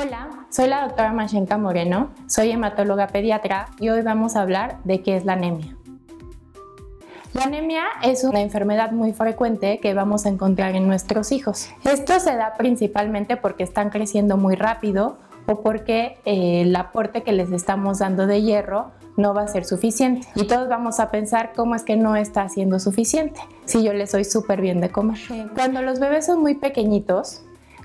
Hola, soy la doctora Mashenka Moreno, soy hematóloga pediatra y hoy vamos a hablar de qué es la anemia. La anemia es una enfermedad muy frecuente que vamos a encontrar en nuestros hijos. Esto se da principalmente porque están creciendo muy rápido o porque eh, el aporte que les estamos dando de hierro no va a ser suficiente. Y todos vamos a pensar cómo es que no está siendo suficiente si yo les doy súper bien de comer. Cuando los bebés son muy pequeñitos,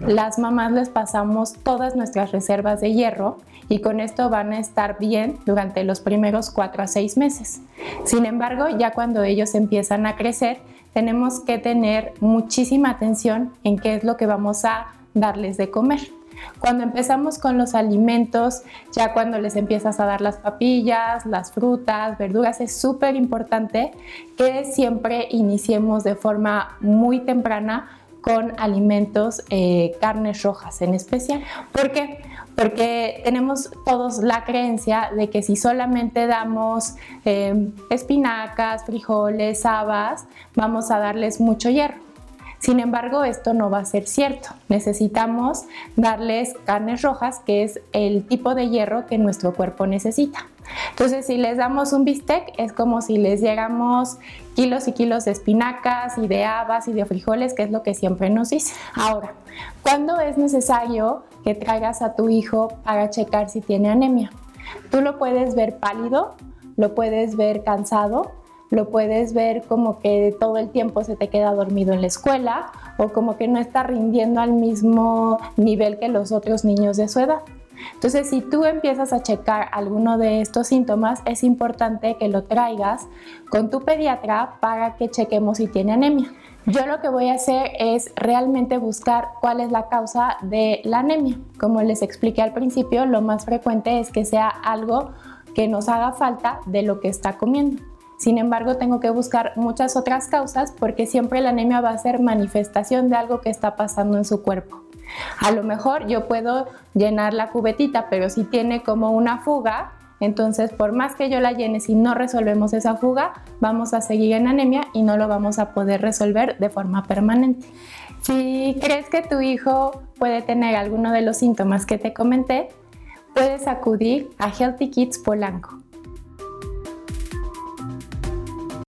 las mamás les pasamos todas nuestras reservas de hierro y con esto van a estar bien durante los primeros 4 a 6 meses. Sin embargo, ya cuando ellos empiezan a crecer, tenemos que tener muchísima atención en qué es lo que vamos a darles de comer. Cuando empezamos con los alimentos, ya cuando les empiezas a dar las papillas, las frutas, verduras, es súper importante que siempre iniciemos de forma muy temprana con alimentos, eh, carnes rojas en especial. ¿Por qué? Porque tenemos todos la creencia de que si solamente damos em, espinacas, frijoles, habas, vamos a darles mucho hierro. Sin embargo, esto no va a ser cierto. Necesitamos darles carnes rojas, que es el tipo de hierro que nuestro cuerpo necesita. Entonces, si les damos un bistec, es como si les diéramos kilos y kilos de espinacas y de habas y de frijoles, que es lo que siempre nos dice. Ahora, ¿cuándo es necesario que traigas a tu hijo para checar si tiene anemia? Tú lo puedes ver pálido, lo puedes ver cansado, lo puedes ver como que todo el tiempo se te queda dormido en la escuela o como que no está rindiendo al mismo nivel que los otros niños de su edad. Entonces, si tú empiezas a checar alguno de estos síntomas, es importante que lo traigas con tu pediatra para que chequemos si tiene anemia. Yo lo que voy a hacer es realmente buscar cuál es la causa de la anemia. Como les expliqué al principio, lo más frecuente es que sea algo que nos haga falta de lo que está comiendo. Sin embargo, tengo que buscar muchas otras causas porque siempre la anemia va a ser manifestación de algo que está pasando en su cuerpo. A lo mejor yo puedo llenar la cubetita, pero si tiene como una fuga, entonces por más que yo la llene, si no resolvemos esa fuga, vamos a seguir en anemia y no lo vamos a poder resolver de forma permanente. Si crees que tu hijo puede tener alguno de los síntomas que te comenté, puedes acudir a Healthy Kids Polanco.